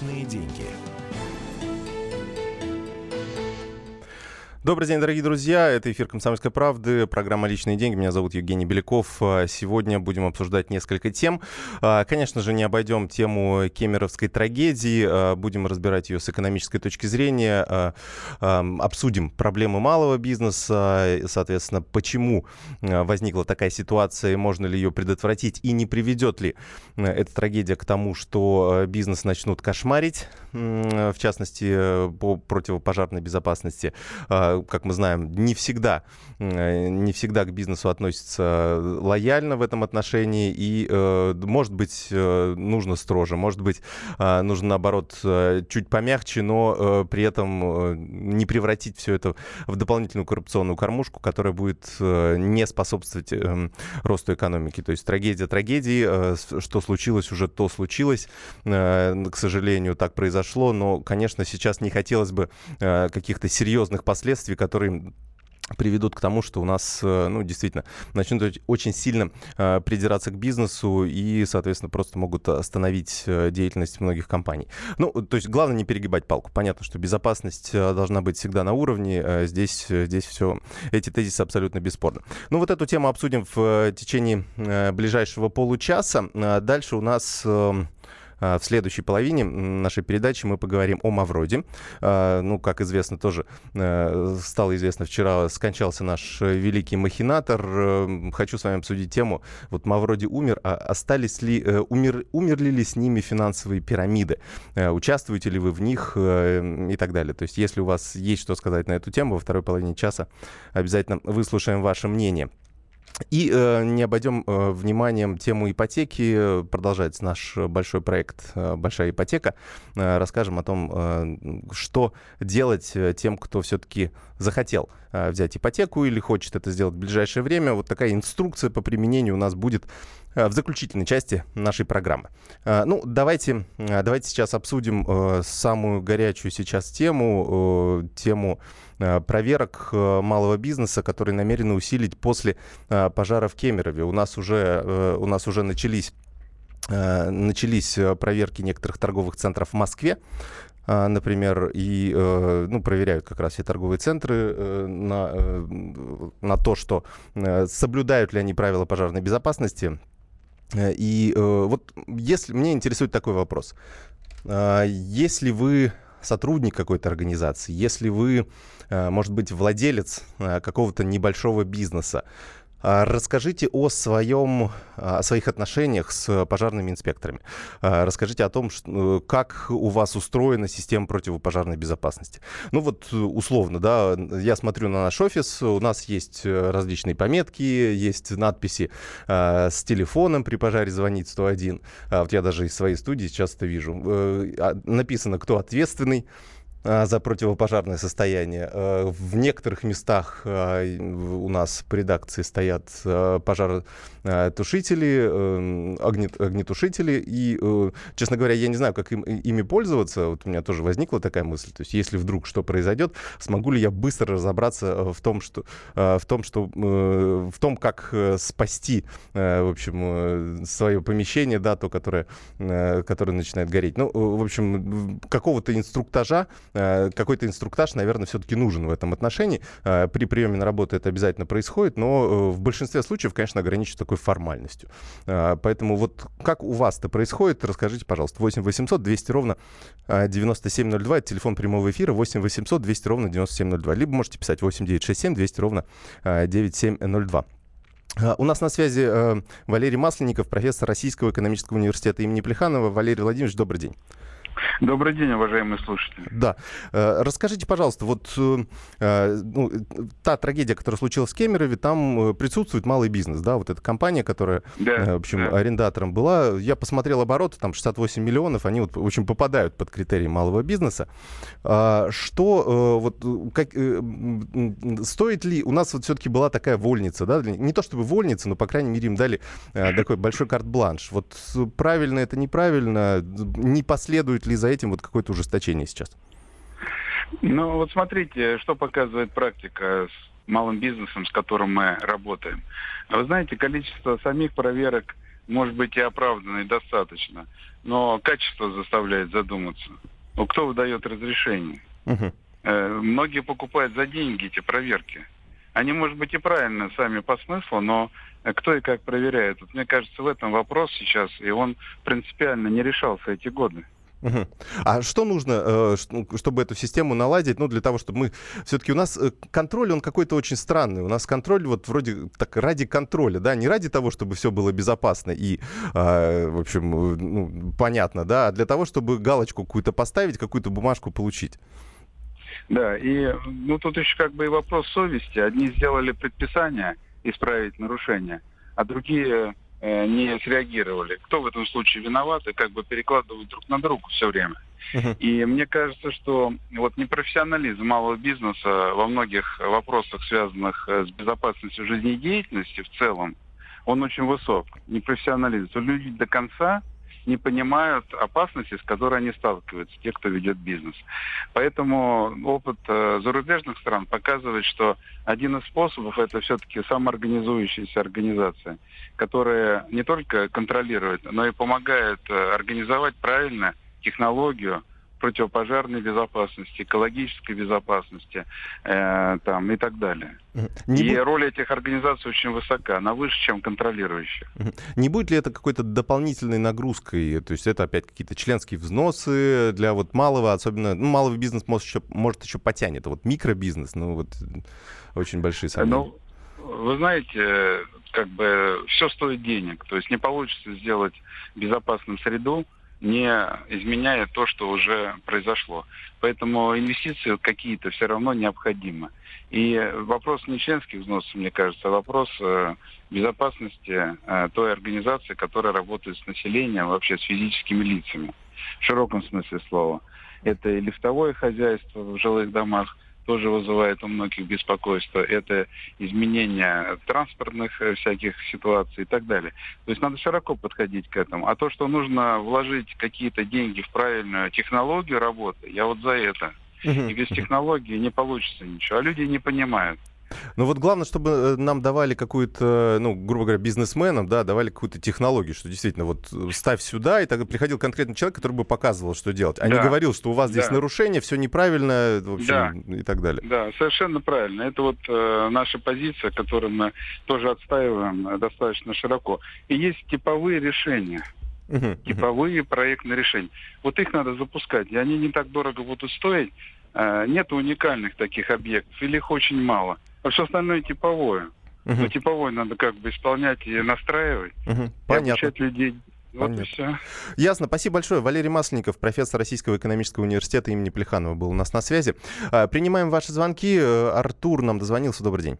Личные деньги. Добрый день, дорогие друзья. Это эфир «Комсомольской правды», программа «Личные деньги». Меня зовут Евгений Беляков. А, сегодня будем обсуждать несколько тем. А, конечно же, не обойдем тему кемеровской трагедии. А, будем разбирать ее с экономической точки зрения. Обсудим проблемы малого бизнеса. Соответственно, почему возникла такая ситуация, можно ли ее предотвратить и не приведет ли эта трагедия к тому, что бизнес начнут кошмарить, в частности, по противопожарной безопасности как мы знаем, не всегда, э, не всегда к бизнесу относятся лояльно в этом отношении, и, э, может быть, э, нужно строже, может быть, нужно, наоборот, чуть помягче, но при этом не превратить все это в дополнительную коррупционную кормушку, которая будет не способствовать эм, росту экономики. То есть трагедия трагедии, что случилось, уже то случилось. К сожалению, так произошло, но, конечно, сейчас не хотелось бы каких-то серьезных последствий последствий, которые приведут к тому, что у нас, э, ну, действительно, начнут очень сильно э, придираться к бизнесу и, соответственно, просто могут остановить э, деятельность многих компаний. Ну, то есть главное не перегибать палку. Понятно, что безопасность э, должна быть всегда на уровне. Здесь, здесь все, эти тезисы абсолютно бесспорны. Ну, вот эту тему обсудим в течение ближайшего получаса. Дальше у нас... Э, в следующей половине нашей передачи мы поговорим о Мавроде. А, ну, как известно, тоже э, стало известно вчера, скончался наш великий махинатор. Э, хочу с вами обсудить тему. Вот Мавроди умер, а остались ли, э, умер, умерли ли с ними финансовые пирамиды? Участвуете ли вы в них и так далее? То есть, если у вас есть что сказать на эту тему, во второй половине часа обязательно выслушаем ваше мнение. И э, не обойдем э, вниманием тему ипотеки. Продолжается наш большой проект э, «Большая ипотека». Э, расскажем о том, э, что делать э, тем, кто все-таки захотел э, взять ипотеку или хочет это сделать в ближайшее время. Вот такая инструкция по применению у нас будет э, в заключительной части нашей программы. Э, ну, давайте, давайте сейчас обсудим самую горячую сейчас тему, тему проверок э, малого бизнеса, которые намерены усилить после э, пожара в Кемерове. У нас уже, у нас уже начались начались проверки некоторых торговых центров в Москве например, и ну, проверяют как раз все торговые центры на, на то, что соблюдают ли они правила пожарной безопасности. И вот если мне интересует такой вопрос. Если вы сотрудник какой-то организации, если вы, э, может быть, владелец э, какого-то небольшого бизнеса, расскажите о, своем, о своих отношениях с пожарными инспекторами. А, расскажите о том, что, как у вас устроена система противопожарной безопасности. Ну вот условно, да, я смотрю на наш офис, у нас есть различные пометки, есть надписи э, с телефоном при пожаре звонить 101. А вот я даже из своей студии сейчас это вижу. Э, написано, кто ответственный. А, за противопожарное состояние. Э, в некоторых местах а, у нас по редакции стоят э, пожаротушители, э, огнетушители. И, честно говоря, я не знаю, как им, ими пользоваться. Вот у меня тоже возникла такая мысль. То есть, если вдруг что произойдет, смогу ли я быстро разобраться в том, что, в том, что, в том как спасти, в общем, свое помещение, да, то, которое, которое начинает гореть. Ну, в общем, какого-то инструктажа Э, какой-то инструктаж, наверное, все-таки нужен в этом отношении. Э, при приеме на работу это обязательно происходит, но э, в большинстве случаев, конечно, ограничивается такой формальностью. Поэтому вот как у вас это происходит, расскажите, пожалуйста. 8 800 200 ровно 9702, это телефон прямого эфира, 8 800 200 ровно 9702. Либо можете писать 8 967 200 ровно 9702. У нас на связи э, Валерий Масленников, профессор Российского экономического университета имени Плеханова. Валерий Владимирович, добрый день. Добрый день, уважаемые слушатели. Да. Э, расскажите, пожалуйста, вот э, э, ну, та трагедия, которая случилась в Кемерове, там присутствует малый бизнес, да, вот эта компания, которая, да, в общем, да. арендатором была. Я посмотрел обороты, там 68 миллионов, они вот, в общем, попадают под критерии малого бизнеса. А, что, вот, как, стоит ли, у нас вот все-таки была такая вольница, да, не то чтобы вольница, но, по крайней мере, им дали такой большой карт-бланш. Вот правильно это, неправильно, не последует ли за этим вот какое-то ужесточение сейчас? Ну, вот смотрите, что показывает практика с малым бизнесом, с которым мы работаем. Вы знаете, количество самих проверок может быть и оправданной достаточно, но качество заставляет задуматься. Ну, кто выдает разрешение? Угу. Э, многие покупают за деньги эти проверки. Они, может быть, и правильно сами по смыслу, но кто и как проверяет. Вот, мне кажется, в этом вопрос сейчас, и он принципиально не решался эти годы. Угу. А что нужно, э, ну, чтобы эту систему наладить? Ну, для того, чтобы мы... Все-таки у нас э, контроль, он какой-то очень странный. У нас контроль вот вроде так ради контроля, да, не ради того, чтобы все было безопасно и, э, в общем, ну, понятно, да, а для того, чтобы галочку какую-то поставить, какую-то бумажку получить. Да, и ну тут еще как бы и вопрос совести. Одни сделали предписание исправить нарушение, а другие Э, не среагировали. Кто в этом случае виноват и как бы перекладывают друг на друга все время. Uh-huh. И мне кажется, что вот непрофессионализм малого бизнеса во многих вопросах, связанных э, с безопасностью жизнедеятельности в целом, он очень высок. Непрофессионализм. Люди до конца не понимают опасности, с которой они сталкиваются, те, кто ведет бизнес. Поэтому опыт э, зарубежных стран показывает, что один из способов это все-таки самоорганизующаяся организация, которая не только контролирует, но и помогает э, организовать правильно технологию, противопожарной безопасности, экологической безопасности э, там, и так далее. Не и бу... роль этих организаций очень высока, она выше, чем контролирующих. Не будет ли это какой-то дополнительной нагрузкой? То есть это опять какие-то членские взносы для вот малого, особенно ну, малый бизнес может еще, может еще потянет, а вот микробизнес, ну вот очень большие сомнения. Ну, вы знаете, как бы все стоит денег, то есть не получится сделать безопасную среду, не изменяя то, что уже произошло. Поэтому инвестиции какие-то все равно необходимы. И вопрос не членских взносов, мне кажется, а вопрос э, безопасности э, той организации, которая работает с населением, вообще с физическими лицами, в широком смысле слова. Это и лифтовое хозяйство в жилых домах, тоже вызывает у многих беспокойство. Это изменение транспортных э, всяких ситуаций и так далее. То есть надо широко подходить к этому. А то, что нужно вложить какие-то деньги в правильную технологию работы, я вот за это. И без технологии не получится ничего. А люди не понимают. Ну вот главное, чтобы э, нам давали какую-то, ну, грубо говоря, бизнесменам, да, давали какую-то технологию, что действительно вот э, ставь сюда, и тогда приходил конкретный человек, который бы показывал, что делать, а да. не говорил, что у вас здесь да. нарушение, все неправильно, в общем, да. и так далее. Да, совершенно правильно. Это вот э, наша позиция, которую мы тоже отстаиваем э, достаточно широко. И есть типовые решения. Uh-huh, типовые проектные решения. Вот их надо запускать, и они не так дорого будут стоить. Э, нет уникальных таких объектов, или их очень мало. А все остальное типовое. Угу. Но типовое надо как бы исполнять и настраивать. Угу. Понятно. И обучать людей. Вот и все. Ясно. Спасибо большое. Валерий Масленников, профессор Российского экономического университета имени Плеханова, был у нас на связи. А, принимаем ваши звонки. Артур нам дозвонился. Добрый день.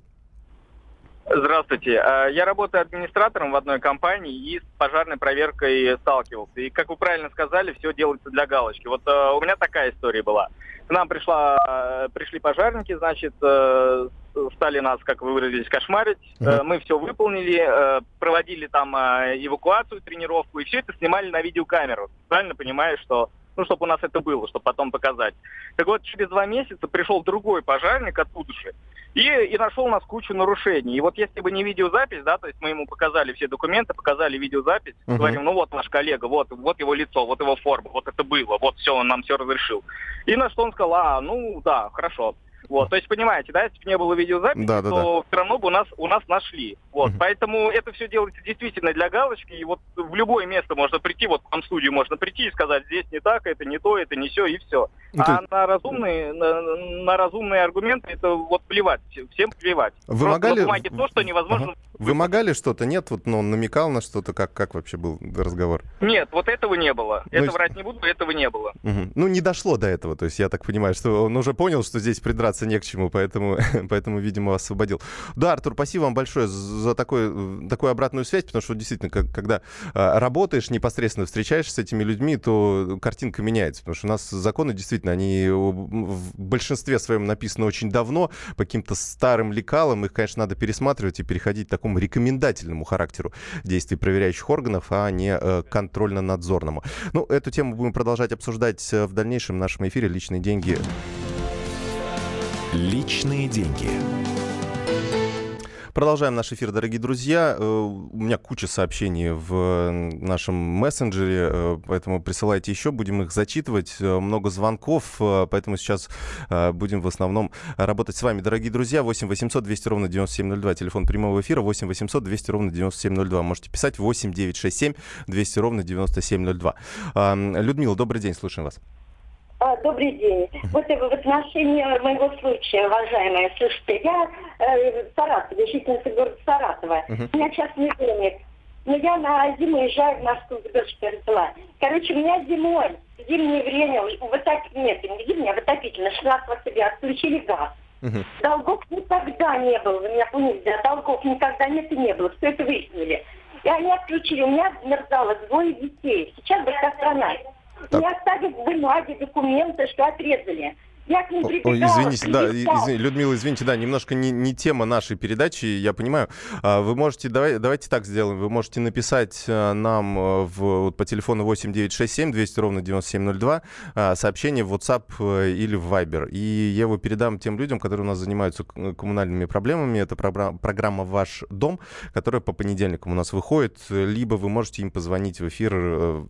Здравствуйте. А, я работаю администратором в одной компании и с пожарной проверкой сталкивался. И, как вы правильно сказали, все делается для галочки. Вот а, у меня такая история была. К нам пришла, пришли пожарники, значит, э, стали нас, как вы выразились, кошмарить. Uh-huh. Мы все выполнили, э, проводили там эвакуацию, тренировку, и все это снимали на видеокамеру. Правильно понимаю, что ну, чтобы у нас это было, чтобы потом показать. Так вот, через два месяца пришел другой пожарник оттуда же и, и нашел у нас кучу нарушений. И вот если бы не видеозапись, да, то есть мы ему показали все документы, показали видеозапись, uh-huh. говорим, ну вот наш коллега, вот, вот его лицо, вот его форма, вот это было, вот все, он нам все разрешил. И на что он сказал, а, ну да, хорошо. Вот, то есть, понимаете, да, если бы не было видеозаписи, да, да, то да. все равно бы у нас, у нас нашли. Вот, угу. поэтому это все делается действительно для галочки, и вот в любое место можно прийти, вот в студию можно прийти и сказать, здесь не так, это не то, это не все, и все. Ну, а на разумные, на, на разумные аргументы это вот плевать, всем плевать. Вымогали... Просто на то, что невозможно... Ага. Вымогали что-то? Нет? Вот, ну, он намекал на что-то? Как, как вообще был разговор? Нет, вот этого не было. Ну, это врать не буду, этого не было. Угу. Ну, не дошло до этого. То есть я так понимаю, что он уже понял, что здесь придраться не к чему, поэтому, поэтому видимо, освободил. Да, Артур, спасибо вам большое за такой, такую обратную связь, потому что действительно, как, когда а, работаешь, непосредственно встречаешься с этими людьми, то картинка меняется. Потому что у нас законы действительно, они в большинстве своем написаны очень давно, по каким-то старым лекалам. Их, конечно, надо пересматривать и переходить к такому такому рекомендательному характеру действий проверяющих органов, а не э, контрольно-надзорному. Ну, эту тему будем продолжать обсуждать э, в дальнейшем нашем эфире «Личные деньги». Личные деньги. Продолжаем наш эфир, дорогие друзья. Э, у меня куча сообщений в нашем мессенджере, э, поэтому присылайте еще, будем их зачитывать. Э, много звонков, поэтому сейчас будем в основном работать с вами, дорогие друзья. 8 800 200 ровно 9702, телефон прямого эфира 8 800 200 ровно 9702. Можете писать 8 967 200 ровно 9702. Людмила, добрый день, слушаем вас. А, добрый день. Вот в отношении моего случая, уважаемая, слушайте, я э, в Саратове, жительница города Саратова. Uh-huh. У меня частный домик. Но я на зиму уезжаю в Москву, к дочке родила. Короче, у меня зимой, в зимнее время, вот так, нет, не зимнее, а в отопительно, 16 себя отключили газ. Uh-huh. Долгов никогда не было, вы меня поняли, да, долгов никогда нет и не было, все это выяснили. И они отключили, у меня мерзало двое детей, сейчас большая страна. Так. Мне оставили бумаги, документы, что отрезали. Я к ним прибегала. Извините, да, извини, Людмила, извините, да, немножко не, не тема нашей передачи, я понимаю. А, вы можете, давай, давайте так сделаем, вы можете написать э, нам э, в, вот, по телефону 8967 200 ровно 9702 а, сообщение в WhatsApp э, или в Viber. И я его передам тем людям, которые у нас занимаются коммунальными проблемами. Это программа «Ваш дом», которая по понедельникам у нас выходит. Либо вы можете им позвонить в эфир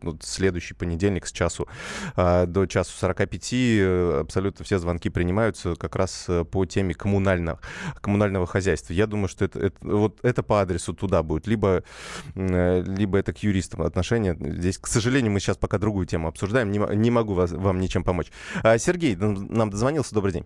вот, следующий понедельник с часу до часу 45. Абсолютно все звонки принимаются как раз э, по теме коммунального, коммунального хозяйства. Я думаю, что это, это, вот это по адресу туда будет. Либо, э, либо это к юристам отношения. Здесь, к сожалению, мы сейчас пока другую тему обсуждаем. Не, не могу вас, вам ничем помочь. А, Сергей нам дозвонился. Добрый день.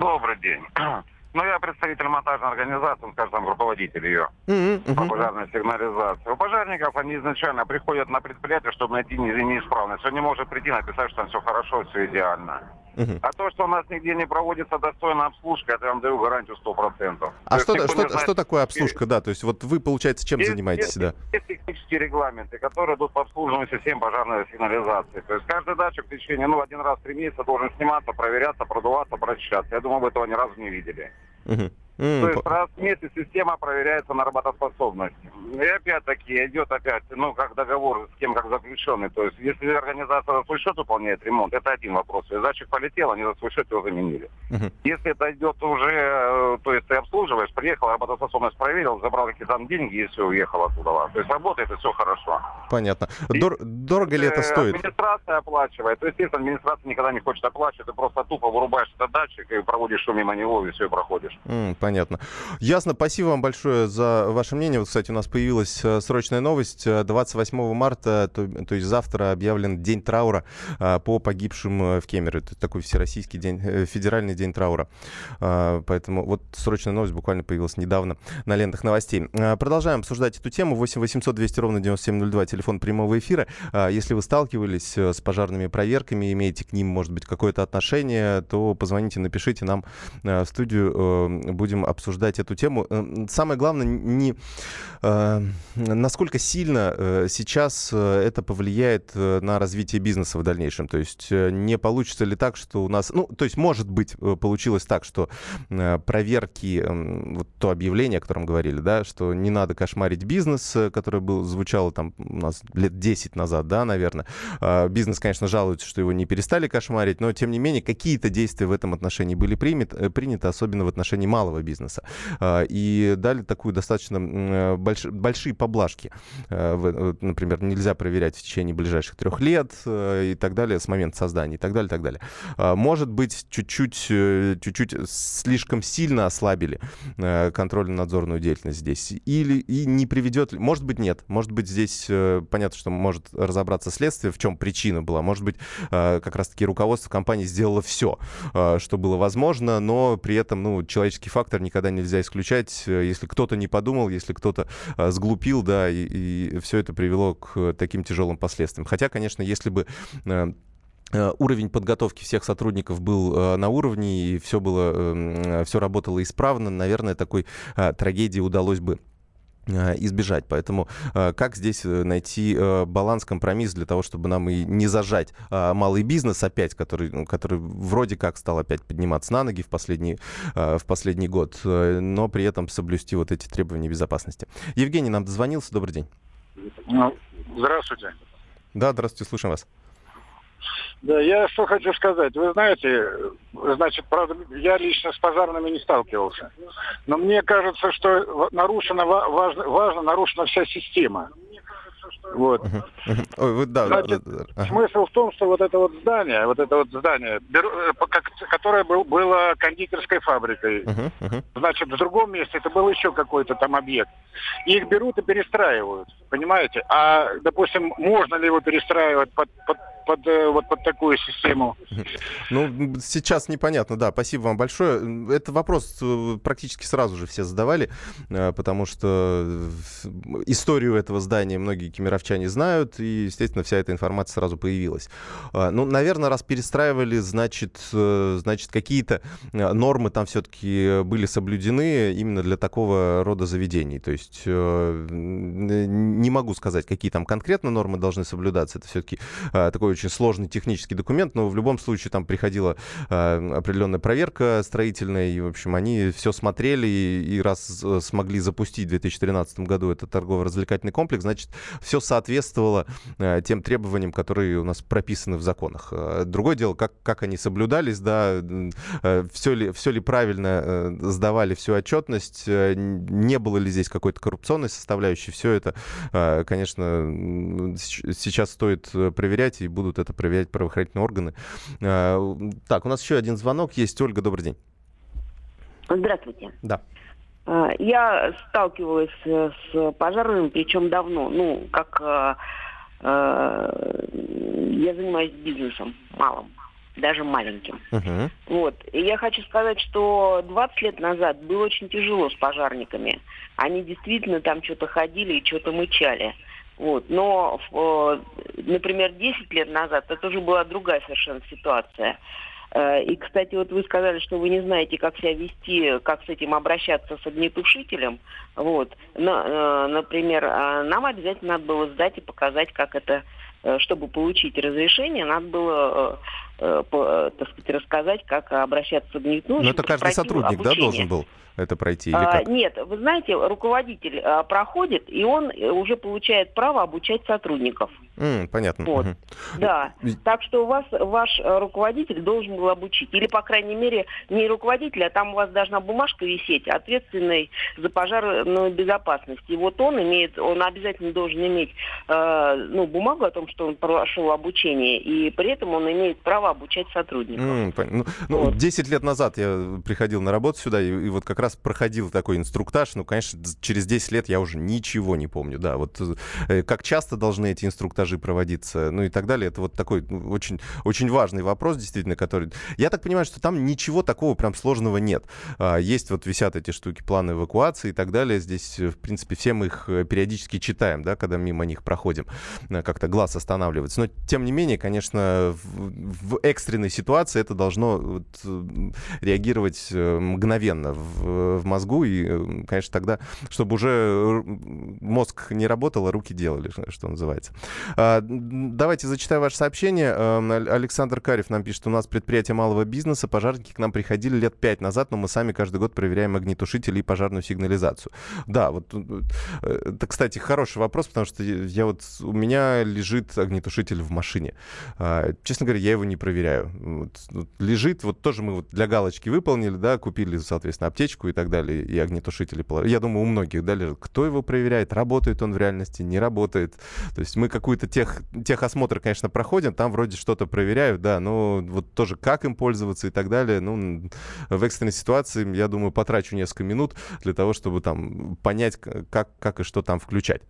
Добрый день. Ну, я представитель монтажной организации, скажем, там, руководитель ее mm-hmm. по пожарной сигнализации. У пожарников они изначально приходят на предприятие, чтобы найти неисправность. Он не может прийти написать, что там все хорошо, все идеально. Угу. А то, что у нас нигде не проводится достойная обслужка, это я вам даю гарантию 100%. А что, что, что, что такое обслужка, да? То есть вот вы, получается, чем есть, занимаетесь, есть, да? Есть технические регламенты, которые идут по обслуживанию систем пожарной сигнализации. То есть каждый датчик в течение, ну, один раз в три месяца должен сниматься, проверяться, продуваться, прочищаться. Я думаю, вы этого ни разу не видели. Угу. Mm, То есть раз в месяц система проверяется на работоспособность. И опять-таки идет опять, ну, как договор с кем как заключенный. То есть если организация за свой счет выполняет ремонт, это один вопрос. И датчик полетел, они за свой счет его заменили. Uh-huh. Если это идет уже, э, то есть ты обслуживаешь, приехал, работоспособность проверил, забрал какие-то там деньги и все, уехал оттуда. То есть работает и все хорошо. Понятно. Дор- дорого ли это стоит? Администрация оплачивает. То есть, естественно, администрация никогда не хочет оплачивать. Ты просто тупо вырубаешь этот датчик и проводишь шум мимо него, и все, и проходишь. Mm, понятно. Ясно. Спасибо вам большое за ваше мнение. Вот, кстати, у нас появилась э, срочная новость. 28 э, марта, то, то есть завтра, объявлен день траура э, по погибшим в Кемерово. Это такой всероссийский день, федеральный день траура. Поэтому вот срочная новость буквально появилась недавно на лентах новостей. Продолжаем обсуждать эту тему. 8 800 200 ровно 9702, телефон прямого эфира. Если вы сталкивались с пожарными проверками, имеете к ним, может быть, какое-то отношение, то позвоните, напишите нам в студию. Будем обсуждать эту тему. Э, самое главное, не, э, насколько сильно э, сейчас это повлияет на развитие бизнеса в дальнейшем. То есть не получится ли так, что у нас... Ну, то есть, может быть, получилось так, что проверки, вот то объявление, о котором говорили, да, что не надо кошмарить бизнес, которое был, звучало там у нас лет 10 назад, да, наверное. Бизнес, конечно, жалуется, что его не перестали кошмарить, но, тем не менее, какие-то действия в этом отношении были приняты, приняты особенно в отношении малого бизнеса. А, и дали такую достаточно больш, большие поблажки. А, например, нельзя проверять в течение ближайших трех лет э, и так далее, с момента создания и так далее, и так далее. А, может быть, чуть-чуть, э, чуть-чуть слишком сильно ослабили э, контрольно-надзорную деятельность здесь. Или и не приведет, может быть, нет. Может быть, здесь понятно, что может разобраться следствие, в чем причина была. Может быть, как раз-таки руководство компании сделало все, что было возможно, но при этом, ну, человеческий фактор никогда нельзя исключать, э, если кто-то не подумал, если кто-то а, сглупил, да, и, и все это привело к таким тяжелым последствиям. Хотя, конечно, если бы э, э, уровень подготовки всех сотрудников был на уровне и все было, эм, все работало исправно, наверное, такой трагедии удалось бы Э, избежать. Поэтому э, как здесь э, найти баланс, компромисс для того, чтобы нам и не зажать малый бизнес опять, который, ну, который вроде как стал опять подниматься на ноги в последний, в последний год, но при этом соблюсти вот эти требования безопасности. Евгений нам дозвонился. Добрый день. Ну, здравствуйте. Да, здравствуйте, слушаем вас. Да, я что хочу сказать. Вы знаете, значит, правда, я лично с пожарными не сталкивался. Но мне кажется, что нарушена, важно, важно нарушена вся система. Вот. Да, Значит, да. Смысл в том, что вот это вот здание, вот это вот здание, э, которое был, было кондитерской фабрикой, uh-huh, uh-huh. значит, в другом месте это был еще какой-то там объект. Их берут и перестраивают, понимаете? А, допустим, можно ли его перестраивать под, под под, э, вот под такую систему. Ну, сейчас непонятно, да. Спасибо вам большое. Это вопрос э, практически сразу же все задавали, э, потому что историю этого здания многие кемеровчане знают, и, естественно, вся эта информация сразу появилась. Ну, наверное, раз перестраивали, значит, значит какие-то нормы там все-таки были соблюдены именно для такого рода заведений. То есть не могу сказать, какие там конкретно нормы должны соблюдаться. Это все-таки такой очень сложный технический документ, но в любом случае там приходила э, определенная проверка строительная, и, в общем, они все смотрели, и, раз смогли запустить в 2013 году этот торгово-развлекательный комплекс, значит, все соответствовало э, тем требованиям, которые у нас прописаны в законах. Э, другое дело, как, как они соблюдались, да, все, ли, все ли правильно сдавали всю отчетность, не было ли здесь какой-то коррупционной составляющей, все это, конечно, сейчас стоит проверять, и будут это проверять правоохранительные органы. А, так, у нас еще один звонок есть. Ольга, добрый день. Здравствуйте. Да. А, я сталкивалась с пожарными, причем давно. Ну, как я занимаюсь бизнесом малым, даже маленьким. Uh-huh. Вот. И я хочу сказать, что 20 лет назад было очень тяжело с пожарниками. Они действительно там что-то ходили и что-то мычали. Вот. Но, э, например, 10 лет назад это уже была другая совершенно ситуация. Э, и, кстати, вот вы сказали, что вы не знаете, как себя вести, как с этим обращаться с огнетушителем. Вот. Но, э, например, нам обязательно надо было сдать и показать, как это, чтобы получить разрешение, надо было, так сказать, рассказать, как обращаться с огнетушителем. Но это каждый сотрудник, обучение. да, должен был? это пройти? Или а, как? Нет, вы знаете, руководитель а, проходит, и он э, уже получает право обучать сотрудников. Mm, понятно. Вот. Угу. Да. Так что у вас ваш э, руководитель должен был обучить. Или, по крайней мере, не руководитель, а там у вас должна бумажка висеть, ответственный за пожарную безопасность. И вот он имеет, он обязательно должен иметь э, ну, бумагу о том, что он прошел обучение, и при этом он имеет право обучать сотрудников. Mm, ну, ну, вот. 10 лет назад я приходил на работу сюда, и, и вот как раз проходил такой инструктаж. Ну, конечно, через 10 лет я уже ничего не помню. Да, вот э, как часто должны эти инструктажи проводиться, ну и так далее. Это вот такой ну, очень, очень важный вопрос, действительно, который... Я так понимаю, что там ничего такого прям сложного нет. А, есть вот висят эти штуки, планы эвакуации и так далее. Здесь, в принципе, все мы их э, периодически читаем, да, когда мимо них проходим. Э, как-то глаз останавливается. Но, тем не менее, конечно, в, в экстренной ситуации это должно вот, реагировать мгновенно в, в мозгу, и, э, конечно, тогда, чтобы уже мозг не работал, а руки делали, что называется. А, давайте зачитаю ваше сообщение. Эм, Александр Карев нам пишет, у нас предприятие малого бизнеса, пожарники к нам приходили лет пять назад, но мы сами каждый год проверяем огнетушители и пожарную сигнализацию. Да, вот э, это, кстати, хороший вопрос, потому что я вот, у меня лежит огнетушитель в машине. А, честно говоря, я его не проверяю. Вот, лежит, вот тоже мы вот для галочки выполнили, да, купили, соответственно, аптечку, и так далее, и огнетушители. Я думаю, у многих, да, лежит. Кто его проверяет? Работает он в реальности, не работает? То есть мы какую-то тех, техосмотр, конечно, проходим, там вроде что-то проверяют, да, но вот тоже как им пользоваться и так далее. Ну, в экстренной ситуации, я думаю, потрачу несколько минут для того, чтобы там понять, как, как и что там включать.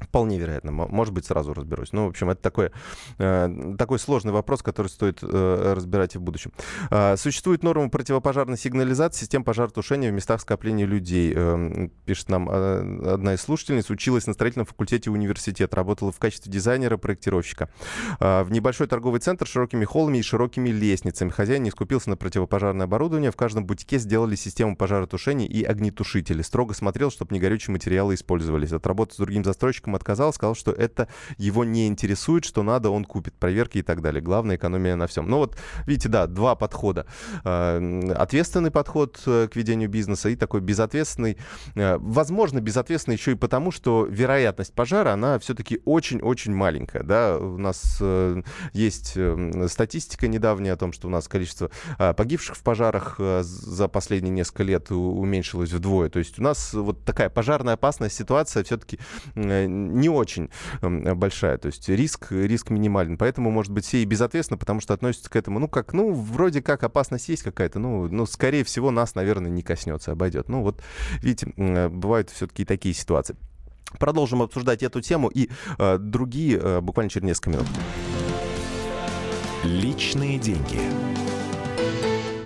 Вполне вероятно. Может быть, сразу разберусь. Ну, в общем, это такой, э, такой сложный вопрос, который стоит э, разбирать и в будущем. Э, существует норма противопожарной сигнализации, систем пожаротушения в местах скопления людей. Э, пишет нам э, одна из слушательниц. Училась на строительном факультете университета. Работала в качестве дизайнера, проектировщика. Э, в небольшой торговый центр с широкими холлами и широкими лестницами. Хозяин не скупился на противопожарное оборудование. В каждом бутике сделали систему пожаротушения и огнетушители. Строго смотрел, чтобы не горючие материалы использовались. От работы с другим застройщиком заказчикам отказал, сказал, что это его не интересует, что надо, он купит проверки и так далее. Главное, экономия на всем. Ну вот, видите, да, два подхода. Э, ответственный подход э, к ведению бизнеса и такой безответственный. Э, возможно, безответственный еще и потому, что вероятность пожара, она все-таки очень-очень маленькая. Да? У нас есть статистика недавняя о том, что у нас количество погибших в пожарах за последние несколько лет уменьшилось вдвое. То есть у нас вот такая пожарная опасность ситуация все-таки не очень большая. То есть риск, риск минимален. Поэтому, может быть, все и безответственно, потому что относятся к этому, ну, как, ну, вроде как опасность есть какая-то, ну, ну, скорее всего, нас, наверное, не коснется, обойдет. Ну, вот, видите, бывают все-таки такие ситуации. Продолжим обсуждать эту тему и э, другие э, буквально через несколько минут. Личные деньги.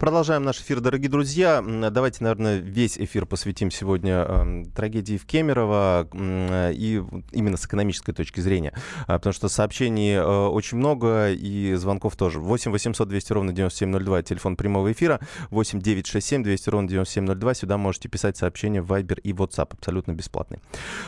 Продолжаем наш эфир, дорогие друзья. Давайте, наверное, весь эфир посвятим сегодня э, трагедии в Кемерово и именно с экономической точки зрения. Э, потому что сообщений э, очень много и звонков тоже. 8 800 200 ровно 9702, телефон прямого эфира. 8 967 200 ровно 9702. Сюда можете писать сообщения в Viber и WhatsApp, абсолютно бесплатные.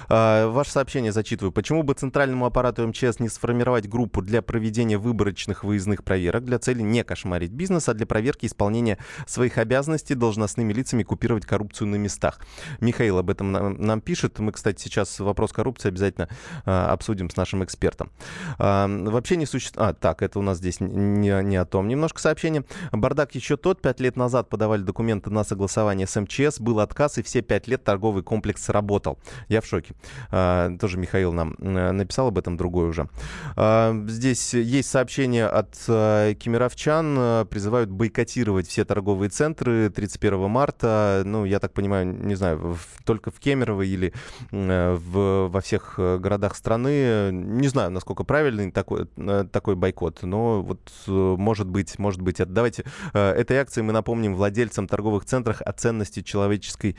Э, ваше сообщение зачитываю. Почему бы центральному аппарату МЧС не сформировать группу для проведения выборочных выездных проверок для цели не кошмарить бизнес, а для проверки исполнения исполнения своих обязанностей должностными лицами купировать коррупцию на местах. Михаил об этом нам, нам пишет. Мы, кстати, сейчас вопрос коррупции обязательно а, обсудим с нашим экспертом. А, вообще не существует... А, так, это у нас здесь не, не о том. Немножко сообщение. Бардак еще тот. Пять лет назад подавали документы на согласование с МЧС. Был отказ, и все пять лет торговый комплекс сработал. Я в шоке. А, тоже Михаил нам э, написал об этом другой уже. А, здесь есть сообщение от а, кемеровчан. Призывают бойкотировать все торговые центры 31 марта. Ну, я так понимаю, не знаю, в, только в Кемерово или э, в, во всех э, городах страны. Не знаю, насколько правильный такой, э, такой бойкот, но вот может быть, может быть. Это. Давайте этой акции мы напомним владельцам торговых центров о ценности человеческой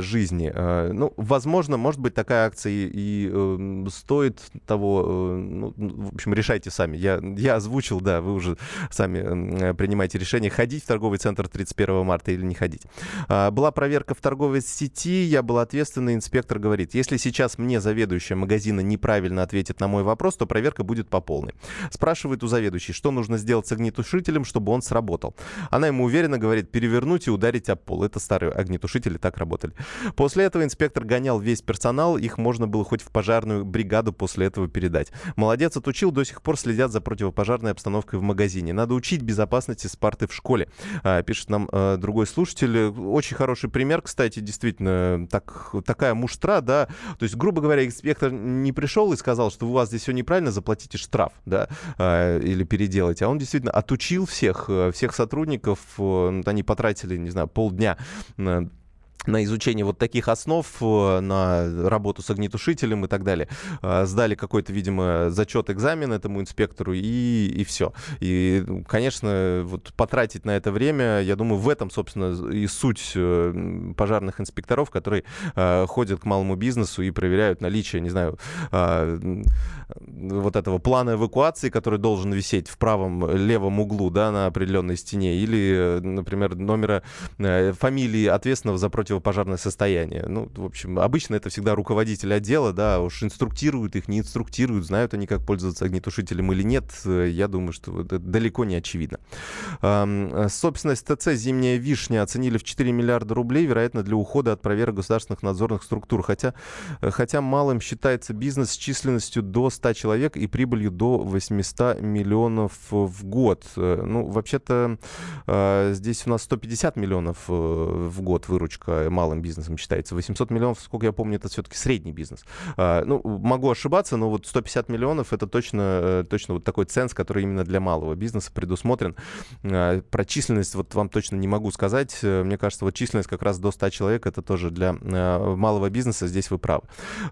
жизни. Ну, возможно, может быть, такая акция и, стоит того, ну, в общем, решайте сами. Я, я озвучил, да, вы уже сами принимаете решение, ходить в торговый центр 31 марта или не ходить. А, была проверка в торговой сети, я был ответственный, инспектор говорит, если сейчас мне заведующая магазина неправильно ответит на мой вопрос, то проверка будет по полной. Спрашивает у заведующей, что нужно сделать с огнетушителем, чтобы он сработал. Она ему уверенно говорит, перевернуть и ударить об пол. Это старые огнетушители так работали. После этого инспектор гонял весь персонал, их можно было хоть в пожарную бригаду после этого передать. Молодец, отучил, до сих пор следят за противопожарной обстановкой в магазине. Надо учить безопасности с парты в школе. А, пишет нам а, другой слушатель. Очень хороший пример, кстати, действительно, так, такая муштра, да. То есть, грубо говоря, инспектор не пришел и сказал, что у вас здесь все неправильно, заплатите штраф, да, а, или переделайте. А он действительно отучил всех, э, всех сотрудников, э, они потратили, не знаю, полдня на изучение вот таких основ, э, на работу с огнетушителем и так далее. Э, сдали какой-то, видимо, зачет, экзамен этому инспектору и, и все. И, конечно, вот потратить на это время, я думаю, в этом, собственно, и суть э, пожарных инспекторов, которые ходят к малому бизнесу и проверяют наличие, не знаю, вот этого плана эвакуации, который должен висеть в правом левом углу, да, на определенной стене, или, например, номера фамилии ответственного за против противопожарное состояние. Ну, в общем, обычно это всегда руководитель отдела, да, уж инструктируют их, не инструктируют, знают они, как пользоваться огнетушителем или нет. Я думаю, что это далеко не очевидно. Собственность ТЦ «Зимняя вишня» оценили в 4 миллиарда рублей, вероятно, для ухода от проверок государственных надзорных структур. Хотя, хотя малым считается бизнес с численностью до 100 человек и прибылью до 800 миллионов в год. Ну, вообще-то а, здесь у нас 150 миллионов э, в год выручка малым бизнесом считается. 800 миллионов, сколько я помню, это все-таки средний бизнес. Ну, могу ошибаться, но вот 150 миллионов это точно, э, точно вот такой ценз, который именно для малого бизнеса предусмотрен. Про численность вот вам точно не могу сказать. Э, мне кажется, вот численность как раз до 100 человек это тоже для э, малого бизнеса. Здесь вы правы.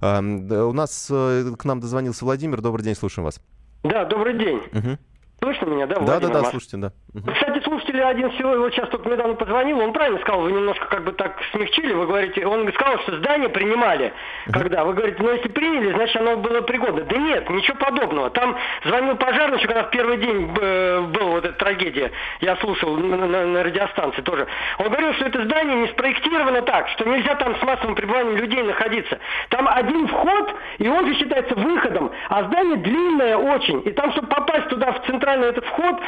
А, у нас к нам дозвонился Владимир. Добрый день, слушаем вас. Да, добрый день. Угу. Слышно меня, да? Да, да, да, слушайте, да. Кстати, слушатель один всего, вот сейчас только недавно позвонил, он правильно сказал, вы немножко как бы так смягчили, вы говорите, он сказал, что здание принимали, когда, вы говорите, ну если приняли, значит оно было пригодно. Да нет, ничего подобного. Там звонил пожарный, еще когда в первый день э, была вот эта трагедия, я слушал на, на, на радиостанции тоже. Он говорил, что это здание не спроектировано так, что нельзя там с массовым пребыванием людей находиться. Там один вход, и он же считается выходом, а здание длинное очень, и там, чтобы попасть туда в центральный центральный этот вход,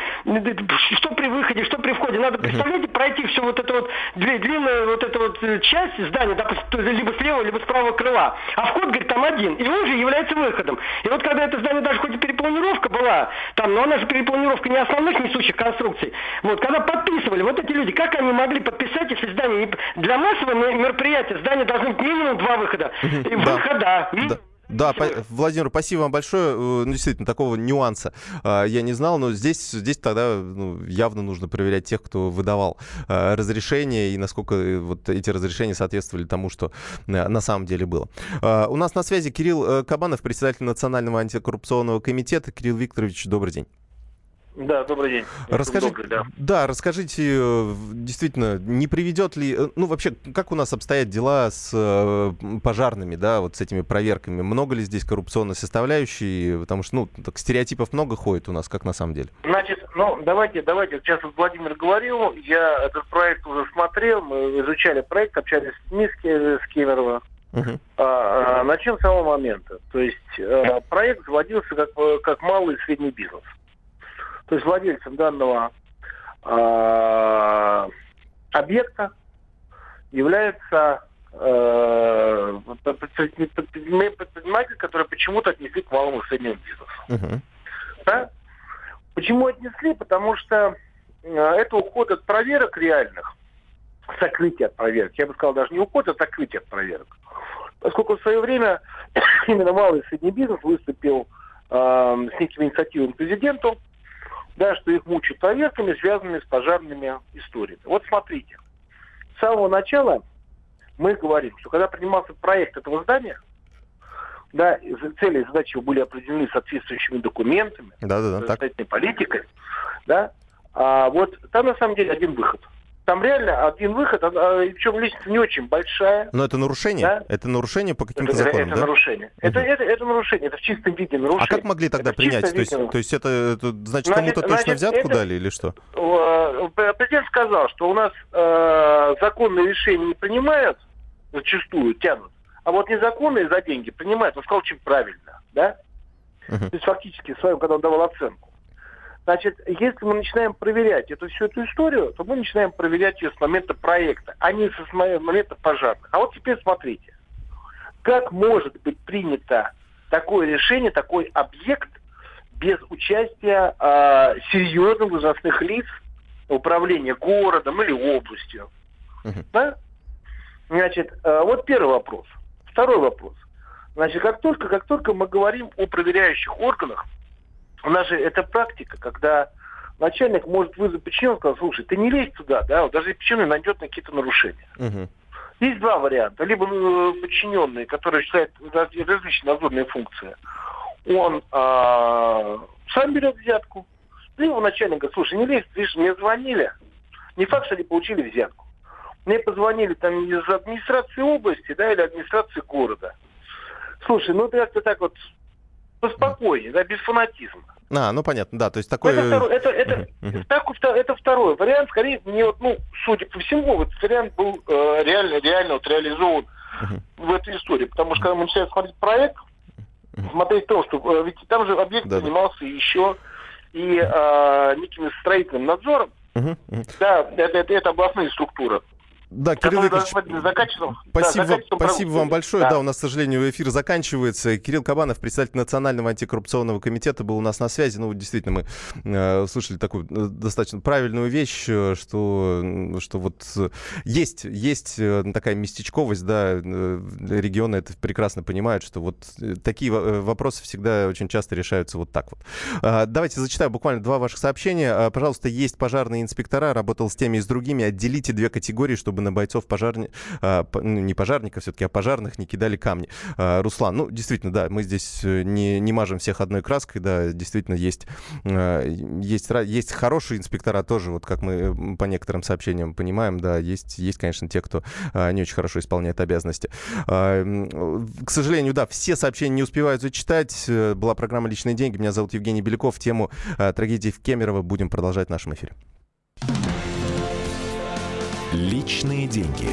что при выходе, что при входе. Надо, представляете, пройти все вот это вот, длинную вот эту вот э, часть здания, допустим, либо слева, либо с правого крыла. А вход, говорит, там один. И он же является выходом. И вот когда это здание даже хоть и перепланировка была, там, но она же перепланировка не основных несущих конструкций. Вот, когда подписывали, вот эти люди, как они могли подписать, если здание не... для массового мероприятия здание должно быть минимум два выхода. И выхода. Да. Да, по- Владимир, спасибо вам большое. Э, ну, действительно, такого нюанса э, я не знал, но здесь, здесь тогда ну, явно нужно проверять тех, кто выдавал э, разрешение и насколько э, вот эти разрешения соответствовали тому, что э, на самом деле было. Э, у нас на связи Кирилл э, Кабанов, председатель Национального антикоррупционного комитета. Кирилл Викторович, добрый день. Да, добрый день. Расскажите, добрый, да. да, расскажите, э, действительно, не приведет ли, э, ну вообще, как у нас обстоят дела с э, пожарными, да, вот с этими проверками? Много ли здесь коррупционной составляющей? Потому что, ну, так стереотипов много ходит у нас, как на самом деле. Значит, ну, давайте, давайте, сейчас вот Владимир говорил, я этот проект уже смотрел, мы изучали проект, общались с Миски, с Кемерово. Uh-huh. А, а, начнем с самого момента. То есть проект заводился как, как малый и средний бизнес. То есть владельцем данного э, объекта является э, предприниматель, который почему-то отнесли к малому и среднему бизнесу. Uh-huh. Да? Почему отнесли? Потому что э, это уход от проверок реальных, сокрытие от проверок. Я бы сказал, даже не уход, а сокрытие от проверок. Поскольку в свое время именно малый и средний бизнес выступил э, с некими инициативами президенту, да, что их мучают проверками, связанными с пожарными историями. Вот смотрите, с самого начала мы говорим, что когда принимался проект этого здания, да, цели и задачи были определены соответствующими документами, да, да, да, так. политикой, да, а вот там на самом деле один выход – там реально один выход, а, причем лестница не очень большая. Но это нарушение? Да? Это нарушение по каким-то это, законам, это да? нарушение. Угу. Это, это, это нарушение, это в чистом виде нарушение. А как могли тогда это принять? То есть, то есть это, это значит, кому-то точно значит, взятку это, дали или что? Э, президент сказал, что у нас э, законные решения не принимают, зачастую тянут, а вот незаконные за деньги принимают. Он сказал очень правильно, да? Угу. То есть фактически в своем, когда он давал оценку. Значит, если мы начинаем проверять эту всю эту историю, то мы начинаем проверять ее с момента проекта, а не с момента пожарных. А вот теперь смотрите, как может быть принято такое решение, такой объект без участия э, серьезных должностных лиц управления городом или областью. Uh-huh. Да? Значит, э, вот первый вопрос. Второй вопрос. Значит, как только, как только мы говорим о проверяющих органах, у нас же это практика, когда начальник может вызвать подчиненного и сказать, слушай, ты не лезь туда, да, вот даже подчиненный найдет на какие-то нарушения. Угу. Есть два варианта. Либо ну, подчиненный, который считает различные надзорные функции, он э, сам берет взятку. Либо начальник говорит, слушай, не лезь, видишь, мне звонили. Не факт, что они получили взятку. Мне позвонили там из администрации области, да, или администрации города. Слушай, ну ты как-то так вот поспокойнее, да, без фанатизма. А, ну понятно, да, то есть такой... Это, второй, это, это, uh-huh. так, это второй вариант, скорее, мне вот, ну, судя по всему, этот вариант был э, реально, реально вот реализован uh-huh. в этой истории, потому что когда мы начали смотреть проект, uh-huh. смотреть то, что э, ведь там же объект да, занимался да. еще и э, неким строительным надзором. Uh-huh. да, это, это, это областные структуры. Да, Кирилл Викторович, спасибо, да, спасибо вам большое. Да. да, у нас, к сожалению, эфир заканчивается. Кирилл Кабанов, председатель Национального антикоррупционного комитета, был у нас на связи. Ну, действительно, мы э, слышали такую э, достаточно правильную вещь, э, что, что вот есть, есть э, такая местечковость, да, регионы это прекрасно понимают, что вот такие вопросы всегда очень часто решаются вот так вот. А, давайте зачитаю буквально два ваших сообщения. Пожалуйста, есть пожарные инспектора, работал с теми и с другими. Отделите две категории, чтобы чтобы на бойцов пожарни... а, ну, не пожарников все-таки, а пожарных не кидали камни. А, Руслан, ну, действительно, да, мы здесь э, не, не мажем всех одной краской, да, действительно есть, а, есть, есть хорошие инспектора тоже, вот как мы по некоторым сообщениям понимаем, да, есть, есть конечно, те, кто а, не очень хорошо исполняет обязанности. А, к сожалению, да, все сообщения не успевают зачитать. Э, была программа «Личные деньги». Меня зовут Евгений Беляков. Тему трагедии в Кемерово будем продолжать в нашем эфире. Личные деньги.